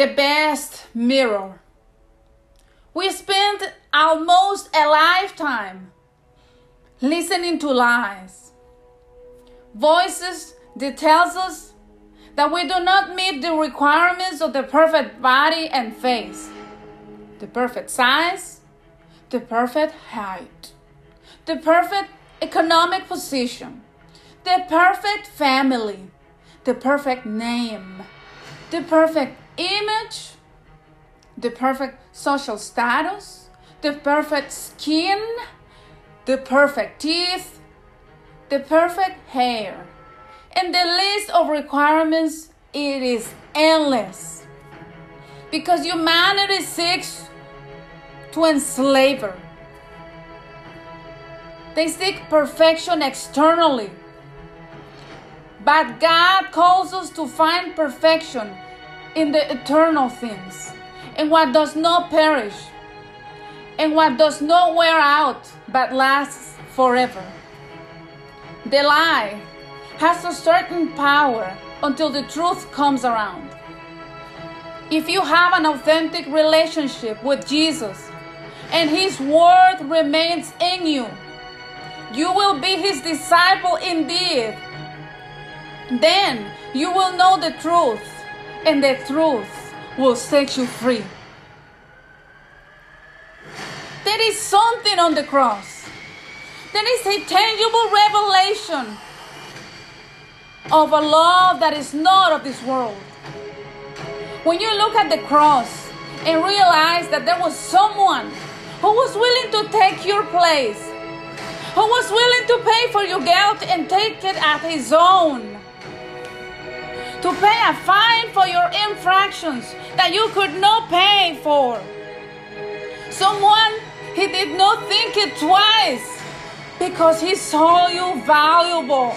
the best mirror. We spend almost a lifetime listening to lies, voices that tells us that we do not meet the requirements of the perfect body and face, the perfect size, the perfect height, the perfect economic position, the perfect family, the perfect name, the perfect image, the perfect social status, the perfect skin, the perfect teeth, the perfect hair. And the list of requirements it is endless. Because humanity seeks to enslave her. They seek perfection externally. But God calls us to find perfection in the eternal things, in what does not perish, and what does not wear out but lasts forever. The lie has a certain power until the truth comes around. If you have an authentic relationship with Jesus and His Word remains in you, you will be His disciple indeed. Then you will know the truth, and the truth will set you free. There is something on the cross. There is a tangible revelation of a love that is not of this world. When you look at the cross and realize that there was someone who was willing to take your place, who was willing to pay for your guilt and take it at his own, to pay a fine for your infractions that you could not pay for. Someone he did not think it twice because he saw you valuable.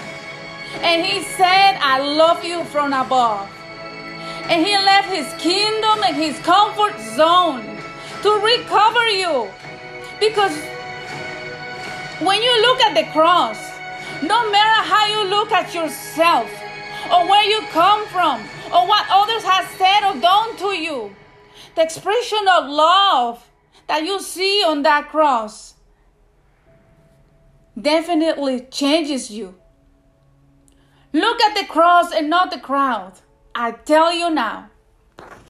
And he said, I love you from above. And he left his kingdom and his comfort zone to recover you. Because when you look at the cross, no matter how you look at yourself, or where you come from, or what others have said or done to you, the expression of love that you see on that cross definitely changes you. Look at the cross and not the crowd. I tell you now,